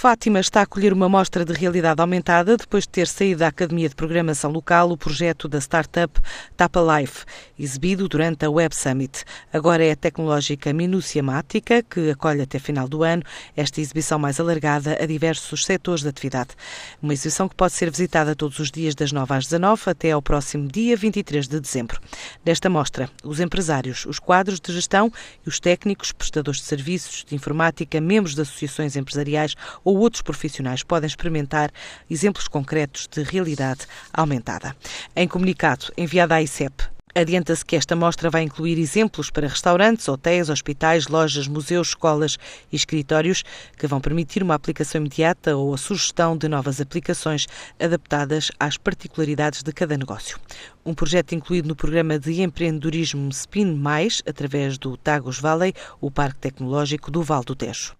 Fátima está a acolher uma mostra de realidade aumentada depois de ter saído da Academia de Programação Local o projeto da startup Tapa Life, exibido durante a Web Summit. Agora é a tecnológica Minúcia Mática, que acolhe até final do ano esta exibição mais alargada a diversos setores de atividade. Uma exibição que pode ser visitada todos os dias das 9 às 19 até ao próximo dia 23 de dezembro. Nesta mostra, os empresários, os quadros de gestão e os técnicos, prestadores de serviços de informática, membros de associações empresariais ou outros profissionais podem experimentar exemplos concretos de realidade aumentada. Em comunicado enviado à ICEP, Adianta-se que esta mostra vai incluir exemplos para restaurantes, hotéis, hospitais, lojas, museus, escolas e escritórios que vão permitir uma aplicação imediata ou a sugestão de novas aplicações adaptadas às particularidades de cada negócio. Um projeto incluído no programa de empreendedorismo Spin Mais, através do Tagus Valley, o Parque Tecnológico do Val do Tejo.